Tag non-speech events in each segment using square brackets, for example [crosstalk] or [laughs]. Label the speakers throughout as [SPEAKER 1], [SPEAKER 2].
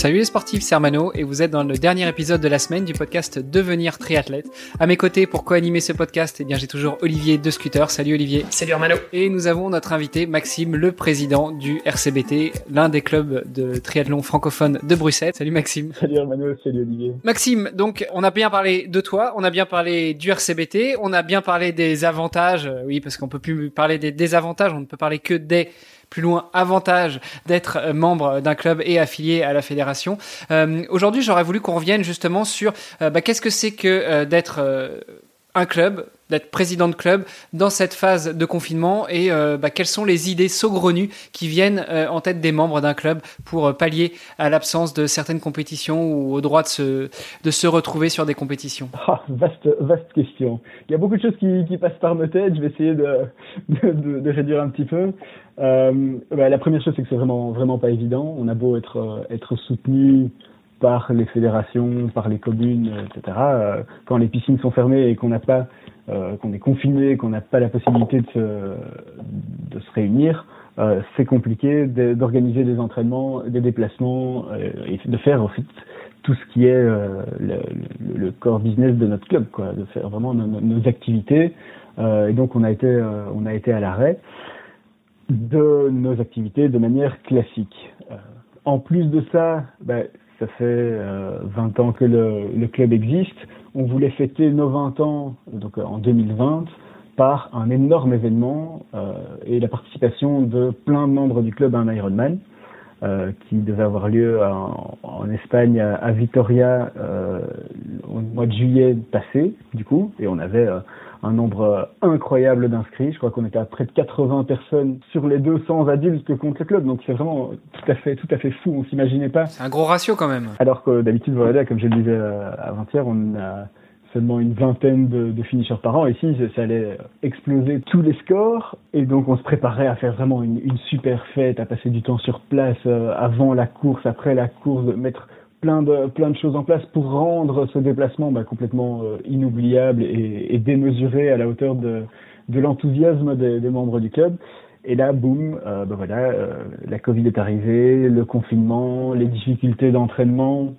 [SPEAKER 1] Salut les sportifs, c'est Armano et vous êtes dans le dernier épisode de la semaine du podcast Devenir triathlète. À mes côtés pour co-animer ce podcast, eh bien j'ai toujours Olivier de Scooter. Salut Olivier.
[SPEAKER 2] Salut Armano.
[SPEAKER 1] Et nous avons notre invité Maxime, le président du RCBT, l'un des clubs de triathlon francophone de Bruxelles. Salut Maxime.
[SPEAKER 3] Salut Armano, salut Olivier.
[SPEAKER 1] Maxime, donc on a bien parlé de toi, on a bien parlé du RCBT, on a bien parlé des avantages, oui parce qu'on peut plus parler des désavantages, on ne peut parler que des plus loin avantage d'être euh, membre d'un club et affilié à la fédération. Euh, Aujourd'hui, j'aurais voulu qu'on revienne justement sur euh, bah, qu'est-ce que c'est que euh, d'être un club, d'être président de club dans cette phase de confinement et euh, bah, quelles sont les idées saugrenues qui viennent euh, en tête des membres d'un club pour euh, pallier à l'absence de certaines compétitions ou au droit de se, de se retrouver sur des compétitions? [laughs]
[SPEAKER 3] Ah, vaste, vaste question. Il y a beaucoup de choses qui, qui passent par nos têtes. Je vais essayer de, de, de réduire un petit peu. Euh, bah, la première chose, c'est que c'est vraiment, vraiment pas évident. On a beau être, être soutenu par les fédérations, par les communes, etc. Euh, quand les piscines sont fermées et qu'on n'a pas, euh, qu'on est confiné, qu'on n'a pas la possibilité de se, de se réunir, euh, c'est compliqué d'organiser des entraînements, des déplacements et de faire en fait tout ce qui est le, le, le, core business de notre club, quoi, de faire vraiment nos, nos activités. et donc on a été, on a été à l'arrêt de nos activités de manière classique. en plus de ça, bah, ça fait euh, 20 ans que le, le, club existe. On voulait fêter nos 20 ans, donc en 2020, par un énorme événement euh, et la participation de plein de membres du club à un Ironman. Euh, qui devait avoir lieu en, en Espagne à, à Vitoria euh, au mois de juillet passé, du coup, et on avait euh, un nombre incroyable d'inscrits. Je crois qu'on était à près de 80 personnes sur les 200 adultes que compte le club. Donc c'est vraiment tout à fait, tout à fait fou. On s'imaginait pas.
[SPEAKER 1] C'est un gros ratio quand même.
[SPEAKER 3] Alors que d'habitude, voilà, comme je le disais avant-hier, on a seulement une vingtaine de, de finishers par an. Ici, ça allait exploser tous les scores. Et donc, on se préparait à faire vraiment une, une super fête, à passer du temps sur place euh, avant la course, après la course, de mettre plein de plein de choses en place pour rendre ce déplacement bah, complètement euh, inoubliable et, et, démesuré à la hauteur de, de l'enthousiasme des, des, membres du club. Et là, boum, euh, bah voilà, euh, la Covid est arrivée, le confinement, les difficultés d'entraînement.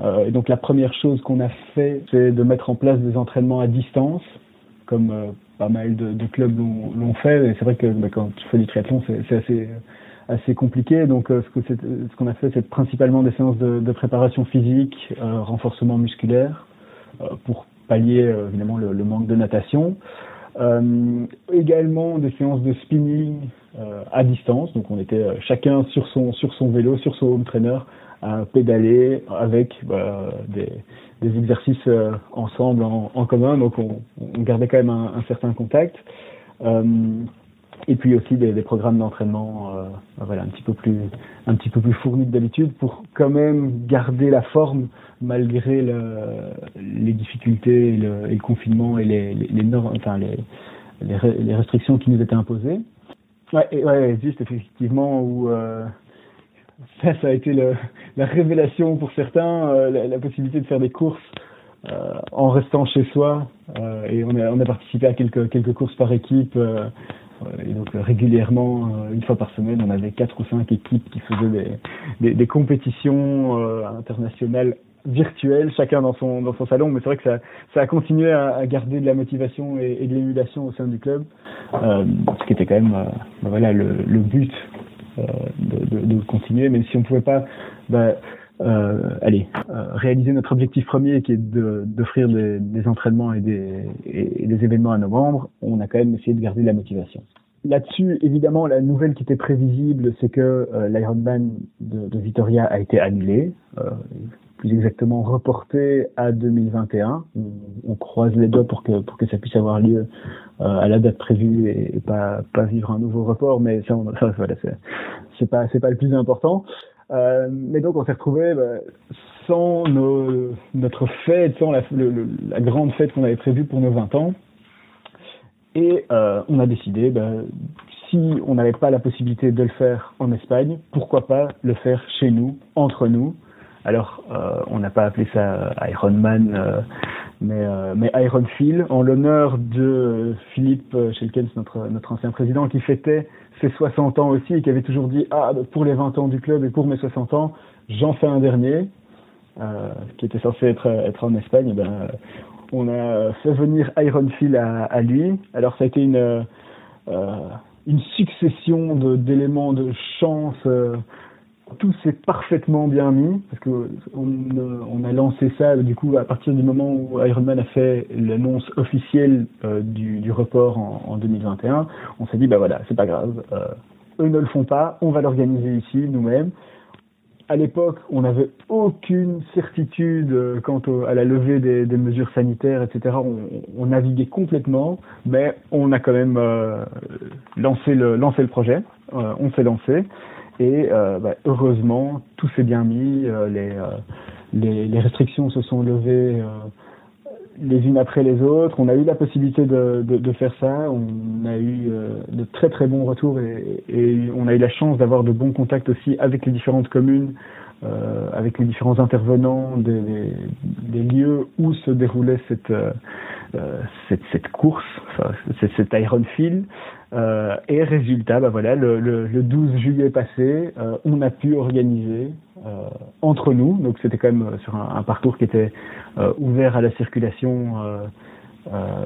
[SPEAKER 3] Euh, et donc la première chose qu'on a fait, c'est de mettre en place des entraînements à distance, comme euh, pas mal de, de clubs l'ont fait. Et c'est vrai que bah, quand tu fais du triathlon, c'est assez assez compliqué. Donc, euh, ce que ce qu'on a fait, c'est principalement des séances de, préparation physique, euh, renforcement musculaire, euh, pour pallier euh, évidemment le, manque de natation. Euh, également des séances de spinning à distance. Donc, on était chacun sur son sur son vélo, sur son home trainer, à pédaler avec bah, des, des exercices ensemble en, en, commun. Donc, on, on gardait quand même un, un certain contact. Euh, et puis aussi des, des programmes d'entraînement euh, voilà un petit peu plus un petit peu plus fournis que d'habitude pour quand même garder la forme malgré le, les difficultés et le, et le, confinement et les, les, les normes enfin les, les, restrictions qui nous étaient imposées. Ouais, et, ouais juste effectivement où euh, ça ça a été le, la révélation pour certains euh, la, la, possibilité de faire des courses euh, en restant chez soi et on a on a participé à quelques quelques courses par équipe et donc régulièrement, une fois par semaine, on avait quatre ou cinq équipes qui faisaient des, des, des compétitions euh, internationales virtuelles, chacun dans son dans son salon. Mais c'est vrai que ça, ça a continué à, à, garder de la motivation et, de l'émulation au sein du club, euh, ce qui était quand même euh, voilà le, le but euh, de, de, de, continuer. Même si on pouvait pas bah, euh, allez, euh, réaliser notre objectif premier qui est d'offrir des, des, entraînements et des, et, des, événements à nos membres, on a quand même essayé de garder la motivation. Là-dessus, évidemment, la nouvelle qui était prévisible, c'est que euh, l'Ironman de, de, Vitoria a été annulé, euh, plus exactement reporté à 2021. On, croise les doigts pour que, pour que ça puisse avoir lieu euh, à la date prévue et, pas, pas vivre un nouveau report, mais ça, ça voilà, c'est pas, c'est pas le plus important. Euh, mais donc on s'est retrouvé bah, sans nos, notre fête, sans la, la grande fête qu'on avait prévue pour nos 20 ans. Et euh, on a décidé, ben, si on n'avait pas la possibilité de le faire en Espagne, pourquoi pas le faire chez nous, entre nous. Alors, euh, on n'a pas appelé ça Ironman, euh, mais, euh, mais Iron Phil, en l'honneur de Philippe Schelkens, notre, notre ancien président, qui fêtait ses 60 ans aussi et qui avait toujours dit, ah, pour les 20 ans du club et pour mes 60 ans, j'en fais un dernier, euh, qui était censé être, être en Espagne. Ben, on a fait venir Iron Phil à, lui. Alors, ça a été une, euh, succession d'éléments de, chance. Euh, tout s'est parfaitement bien mis parce que on, a lancé ça du coup à partir du moment où Ironman a fait l'annonce officielle euh, du, report en, en, 2021. On s'est dit bah voilà c'est pas grave, eux ne le font pas, on va l'organiser ici nous-mêmes à l'époque, on n'avait aucune certitude euh, quant au, à la levée des, des, mesures sanitaires, etc. On, on, naviguait complètement, mais on a quand même euh, lancé, le, lancé le projet. Euh, on s'est lancé et euh, bah, heureusement, tout s'est bien mis. Euh, les, les, les, restrictions se sont levées les unes après les autres. On a eu la possibilité de, de, faire ça. On a eu euh, de très très bons retours et, et on a eu la chance d'avoir de bons contacts aussi avec les différentes communes, euh, avec les différents intervenants des, lieux où se déroulait cette, euh, cette, cette, course, enfin, cet Iron Field. Euh, et résultat, bah voilà, le, le, le 12 juillet passé, on a pu organiser entre nous, donc c'était quand même sur un, un parcours qui était ouvert à la circulation,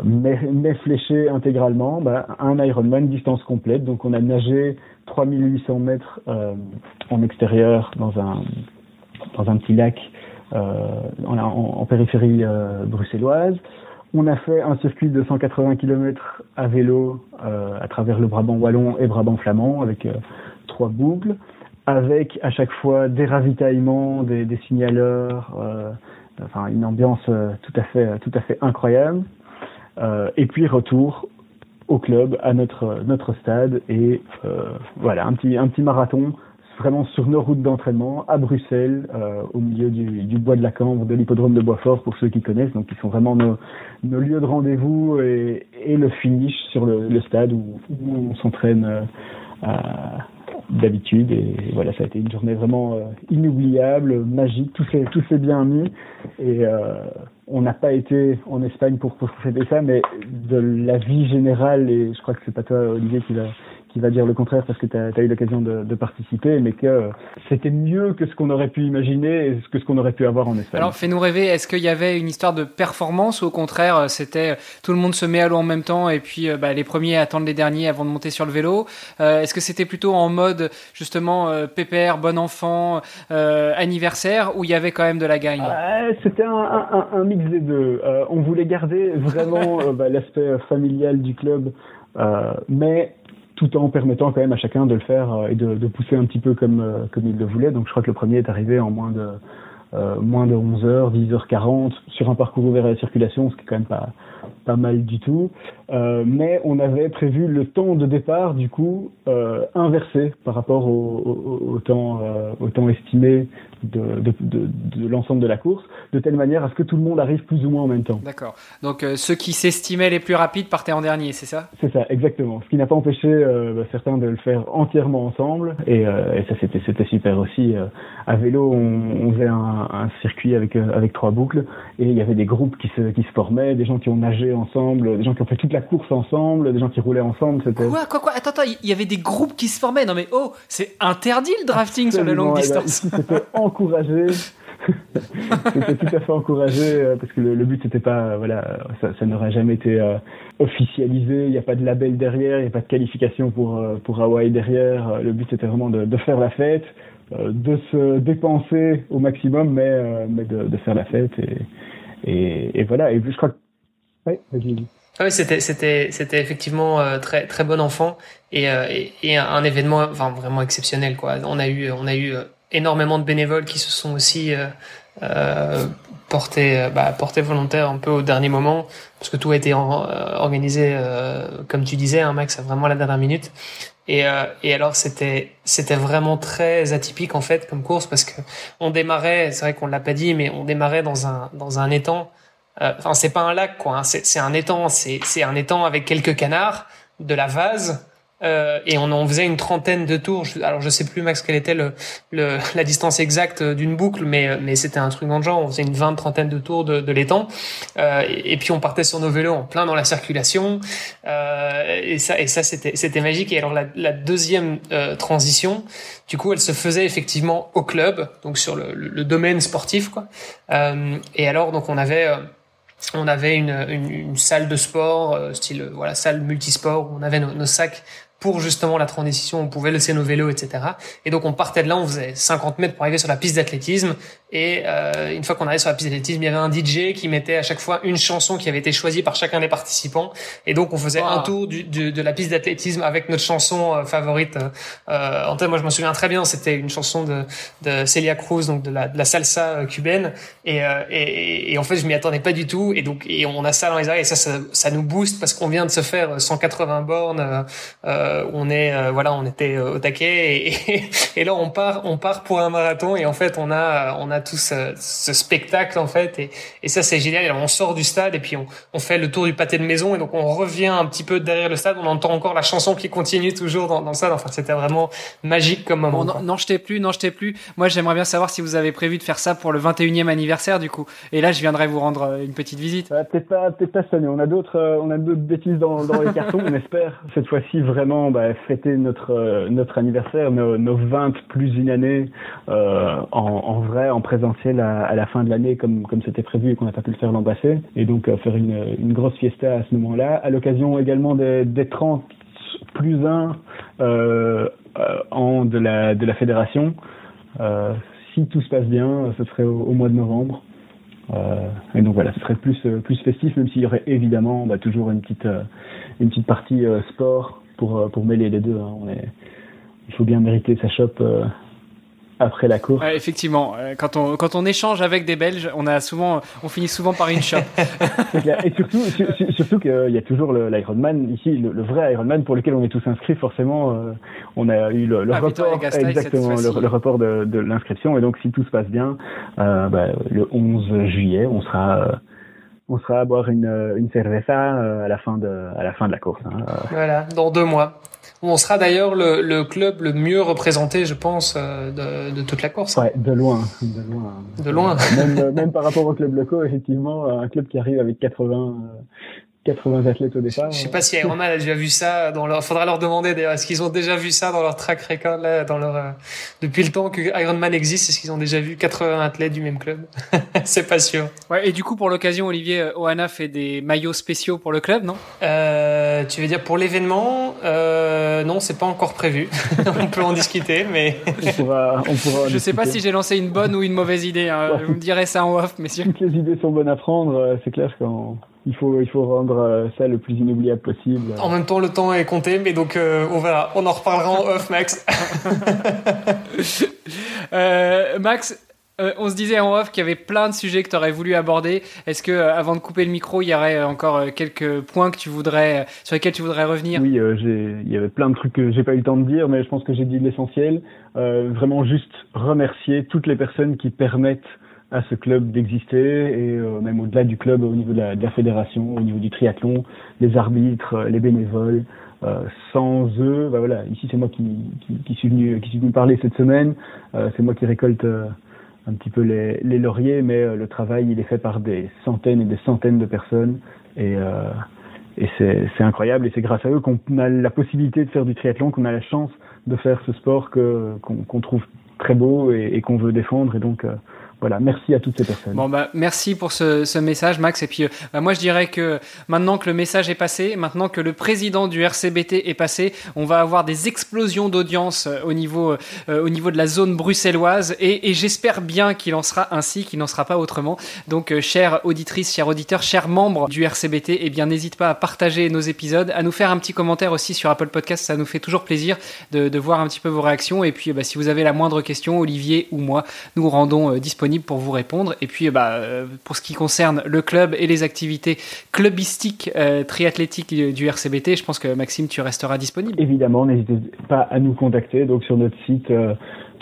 [SPEAKER 3] mais, mais, fléché intégralement, bah, un Ironman distance complète. Donc on a nagé 3800 mètres en extérieur dans un dans un petit lac en, en, périphérie bruxelloise. On a fait un circuit de 180 km à vélo euh, à travers le Brabant wallon et Brabant flamand avec euh, trois boucles, avec à chaque fois des ravitaillements, des, signaleurs, euh, enfin une ambiance euh, tout à fait tout à fait incroyable. Euh, et puis retour au club, à notre notre stade et voilà un petit un petit marathon vraiment sur nos routes d'entraînement à Bruxelles, euh, au milieu du, du, bois de la Cambre, de l'hippodrome de Boisfort pour ceux qui connaissent, donc qui sont vraiment nos, nos lieux de rendez-vous et, et, le finish sur le, le stade où, où on s'entraîne euh, d'habitude. Et voilà ça a été une journée vraiment euh, inoubliable, magique, tout s'est tout s'est bien mis. Et euh, on n'a pas été en Espagne pour pour fêter ça, mais de la vie générale et je crois que c'est pas toi Olivier qui va qui va dire le contraire parce que tu as, as, eu l'occasion de, de, participer, mais que c'était mieux que ce qu'on aurait pu imaginer et que ce qu'on aurait pu avoir en Espagne.
[SPEAKER 1] Alors fais-nous rêver, est-ce qu'il y avait une histoire de performance ou au contraire c'était tout le monde se met à l'eau en même temps et puis bah, les premiers attendent les derniers avant de monter sur le vélo? Euh, Est-ce que c'était plutôt en mode justement euh, pépère, bon enfant, euh, anniversaire où il y avait quand même de la gagne?
[SPEAKER 3] C'était un, un, un, mix des deux. Euh, on voulait garder vraiment [laughs] bah, l'aspect familial du club, mais tout en permettant quand même à chacun de le faire euh, et de, pousser un petit peu comme, euh, comme il le voulait. Donc je crois que le premier est arrivé en moins de, euh, moins de 11 heures, 10h40 sur un parcours ouvert à la circulation, ce qui est quand même pas, pas mal du tout. Euh, mais on avait prévu le temps de départ, du coup, euh, inversé par rapport au, au, au temps, euh, au temps estimé de, de, de, de l'ensemble de la course, de telle manière à ce que tout le monde arrive plus ou moins en même temps.
[SPEAKER 1] D'accord. Donc ceux qui s'estimaient les plus rapides partaient en dernier, c'est ça?
[SPEAKER 3] C'est ça, exactement. Ce qui n'a pas empêché bah, certains de le faire entièrement ensemble, et, et ça c'était c'était super aussi. à vélo, on, on faisait un, un, circuit avec avec trois boucles, et il y avait des groupes qui se qui se formaient, des gens qui ont nagé ensemble, des gens qui ont fait toute la course ensemble, des gens qui roulaient ensemble.
[SPEAKER 1] C'était quoi, quoi, quoi? Attends, attends, il y avait des groupes qui se formaient. Non mais oh, c'est interdit le drafting Absolument, sur la longue distance.
[SPEAKER 3] Eh ben, c'était encouragé. c'était tout à fait encouragé euh, parce que le, le but c'était pas, euh, voilà, ça, ça n'aurait jamais été euh, officialisé. Il n'y a pas de label derrière, il n'y a pas de qualification pour pour Hawaï derrière. Le but c'était vraiment de, de, faire la fête, de se dépenser au maximum, mais mais de, de faire la fête et et, et voilà. Et je crois que vas-y.
[SPEAKER 2] Ah oui, c'était c'était c'était effectivement euh, très très bon enfant et, euh, et, un événement vraiment exceptionnel quoi. On a eu on a eu énormément de bénévoles qui se sont aussi portés, bah, portés volontaires un peu au dernier moment, parce que tout a été organisé, comme tu disais, hein, Max, vraiment à la dernière minute. Et, euh, et alors c'était c'était vraiment très atypique en fait comme course parce que on démarrait, c'est vrai qu'on l'a pas dit, mais on démarrait dans un dans un étang. Euh, enfin c'est pas un lac quoi, hein, c'est un étang, c'est c'est un étang avec quelques canards, de la vase euh, et on en faisait une trentaine de tours. Alors je sais plus Max quelle était le, le [laughs] la distance exacte d'une boucle, mais mais c'était un truc dans le genre. On faisait une vingt trentaine de tours de, de l'étang, euh, et, puis on partait sur nos vélos en plein dans la circulation. Euh, et ça et ça c'était c'était magique. Et alors la, la deuxième euh, transition, du coup, elle se faisait effectivement au club, donc sur le, le, domaine sportif quoi. Euh, et alors donc on avait on avait une, une, une, salle de sport, style voilà salle multisport, où on avait nos, nos sacs pour justement la transition, on pouvait laisser nos vélos, etc. Et donc on partait de là, on faisait 50 mètres pour arriver sur la piste d'athlétisme. Et euh, une fois qu'on arrivait sur la piste d'athlétisme, il y avait un DJ qui mettait à chaque fois une chanson qui avait été choisie par chacun des participants. Et donc on faisait un tour du, de la piste d'athlétisme avec notre chanson euh, favorite. Euh, en fait, moi je me souviens très bien, c'était une chanson de, de Celia Cruz, donc de la, de la salsa euh, cubaine. Et, euh, et, et, en fait, je m'y attendais pas du tout. Et donc et on a ça dans les oreilles et ça, ça, ça nous booste parce qu'on vient de se faire 180 bornes. Euh, euh, on est euh, voilà, on était euh, au taquet et, et, là on part, on part pour un marathon et en fait on a on a tout ce, spectacle en fait et, et ça c'est génial. on sort du stade et puis on, on fait le tour du pâté de maison et donc on revient un petit peu derrière le stade. On entend encore la chanson qui continue toujours dans, dans le stade. Enfin c'était vraiment magique comme moment.
[SPEAKER 1] Bon, non, je plus, non je plus. Moi j'aimerais bien savoir si vous avez prévu de faire ça pour le 21e anniversaire du coup. Et là je viendrai vous rendre une petite visite.
[SPEAKER 3] peut-être pas, peut-être pas cette année. On a d'autres, on a d'autres bêtises dans, dans les cartons. on espère [laughs] cette fois-ci vraiment bah, fêter notre euh, notre anniversaire, nos, nos 20 plus une année euh, en, en, vrai, en présentiel à, la fin de l'année, comme comme c'était prévu et qu'on n'a pas pu le faire l'an passé. Et donc euh, faire une, une grosse fiesta à ce moment-là, à l'occasion également des, des 30 plus 1 euh, en de la de la fédération. si tout se passe bien, ce serait au, mois de novembre. Euh, et donc voilà, ce serait plus plus festif, même s'il y aurait évidemment bah, toujours une petite une petite partie sport pour, euh, pour mêler les deux. Hein. On est, il faut bien mériter sa chope euh, après la course.
[SPEAKER 1] effectivement, euh, quand on quand on échange avec des Belges, on a souvent on finit souvent par une chope.
[SPEAKER 3] Et surtout surtout qu'il y a toujours l'Ironman ici, le, vrai Ironman pour lequel on est tous inscrits. Forcément, on a eu le, le ah, report exactement le, le, report de, de l'inscription et donc si tout se passe bien, euh, bah, le 11 juillet, on sera on sera à boire une, une cerveza euh, à la fin de à la fin de la course. Hein.
[SPEAKER 2] Voilà, dans deux mois. On sera d'ailleurs le, le, club le mieux représenté, je pense, euh, de, de toute la course.
[SPEAKER 3] Ouais, de loin, de loin.
[SPEAKER 2] De loin.
[SPEAKER 3] Même, même par rapport au club locaux, effectivement, un club qui arrive avec 80 80 athlètes au départ.
[SPEAKER 2] Je sais pas si Ironman a déjà vu ça dans leur, faudra leur demander d'ailleurs, est-ce qu'ils ont déjà vu ça dans leur track record là, dans leur, euh, depuis le temps que Ironman existe, est-ce qu'ils ont déjà vu 80 athlètes du même club? [laughs] c'est pas sûr.
[SPEAKER 1] Ouais, et du coup, pour l'occasion, Olivier, euh, Oana fait des maillots spéciaux pour le club, non?
[SPEAKER 2] Euh, tu veux dire pour l'événement? Euh, non, c'est pas encore prévu. [laughs] on peut en discuter, mais.
[SPEAKER 3] on pourra, on pourra
[SPEAKER 1] Je sais pas si j'ai lancé une bonne ou une mauvaise idée, hein. Vous me direz ça en off, messieurs. [laughs]
[SPEAKER 3] Toutes les idées sont bonnes à prendre, c'est clair qu'en, il faut, il faut rendre euh, ça le plus inoubliable possible.
[SPEAKER 2] En même temps, le temps est compté, mais donc euh, on verra. On en reparlera en off, Max. [laughs]
[SPEAKER 1] euh, Max, euh, on se disait en off qu'il y avait plein de sujets que tu aurais voulu aborder. Est-ce que, avant de couper le micro, il y aurait encore quelques points que tu voudrais, sur lesquels tu voudrais revenir?
[SPEAKER 3] Oui, il y avait plein de trucs que j'ai pas eu le temps de dire, mais je pense que j'ai dit l'essentiel. vraiment juste remercier toutes les personnes qui permettent à ce club d'exister et euh, même au-delà du club au niveau de la, de la, fédération, au niveau du triathlon, les arbitres, euh, les bénévoles. Euh, sans eux, bah voilà, ici c'est moi qui, qui, qui, suis venu qui suis venu parler cette semaine. c'est moi qui récolte un petit peu les, les lauriers, mais le travail il est fait par des centaines et des centaines de personnes et et c'est incroyable et c'est grâce à eux qu'on a la possibilité de faire du triathlon, qu'on a la chance de faire ce sport que qu'on trouve très beau et, et qu'on veut défendre et donc voilà, merci à toutes ces personnes.
[SPEAKER 1] Bon bah merci pour ce, message Max et puis euh, bah, moi je dirais que maintenant que le message est passé, maintenant que le président du RCBT est passé, on va avoir des explosions d'audience euh, au niveau euh, au niveau de la zone bruxelloise et, j'espère bien qu'il en sera ainsi, qu'il n'en sera pas autrement. Donc euh, chères auditrices, chers auditeurs, chers membres du RCBT, eh bien n'hésite pas à partager nos épisodes, à nous faire un petit commentaire aussi sur Apple Podcast, ça nous fait toujours plaisir de, voir un petit peu vos réactions et puis bah, si vous avez la moindre question, Olivier ou moi, nous rendons euh, pour vous répondre. Et puis, bah, euh, pour ce qui concerne le club et les activités clubistiques, euh, triathlétiques du, RCBT, je pense que Maxime, tu resteras disponible.
[SPEAKER 3] Évidemment, n'hésitez pas à nous contacter. Donc sur notre site euh,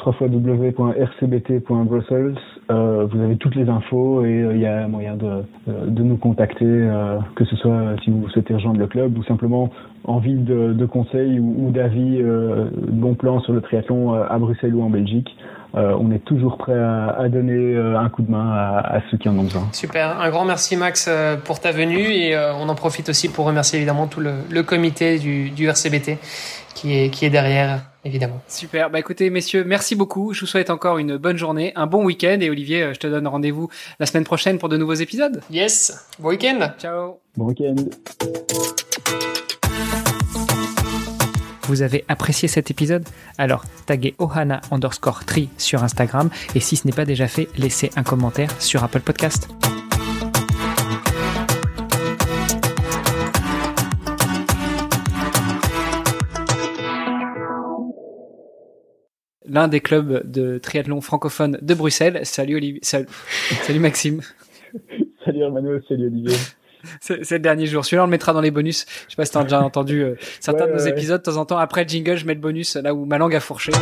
[SPEAKER 3] www.rcbt.brussels, euh, vous avez toutes les infos et euh, il y a moyen de, euh, de nous contacter, euh, que ce soit euh, si vous souhaitez rejoindre le club ou simplement envie de, de conseils ou, d'avis, euh, de bons plans sur le triathlon euh, à Bruxelles ou en Belgique. Euh, on est toujours prêt à, à donner euh, un coup de main à, à ceux qui en ont besoin.
[SPEAKER 2] Super, un grand merci Max euh, pour ta venue et euh, on en profite aussi pour remercier évidemment tout le, le comité du, du RCBT qui est, qui est derrière évidemment.
[SPEAKER 1] Super. Bah écoutez, messieurs, merci beaucoup. Je vous souhaite encore une bonne journée, un bon week-end. Et Olivier, je te donne rendez-vous la semaine prochaine pour de nouveaux épisodes.
[SPEAKER 2] Yes, bon week-end
[SPEAKER 1] Ciao.
[SPEAKER 3] Bon week-end.
[SPEAKER 1] Vous avez apprécié cet épisode Alors, taguez Ohana underscore tri sur Instagram. Et si ce n'est pas déjà fait, laissez un commentaire sur Apple Podcast. L'un des clubs de triathlon francophone de Bruxelles. Salut Olivier. Salut, salut Maxime. [laughs]
[SPEAKER 3] Salut Hermano, salut Olivier.
[SPEAKER 1] Le dernier jour. Celui-là, on le mettra dans les bonus. Je sais pas si t'as déjà [laughs] entendu euh, certains
[SPEAKER 3] Ouais,
[SPEAKER 1] de nos
[SPEAKER 3] ouais.
[SPEAKER 1] épisodes. De temps en temps, après le jingle, je mets le bonus là où ma langue a fourché.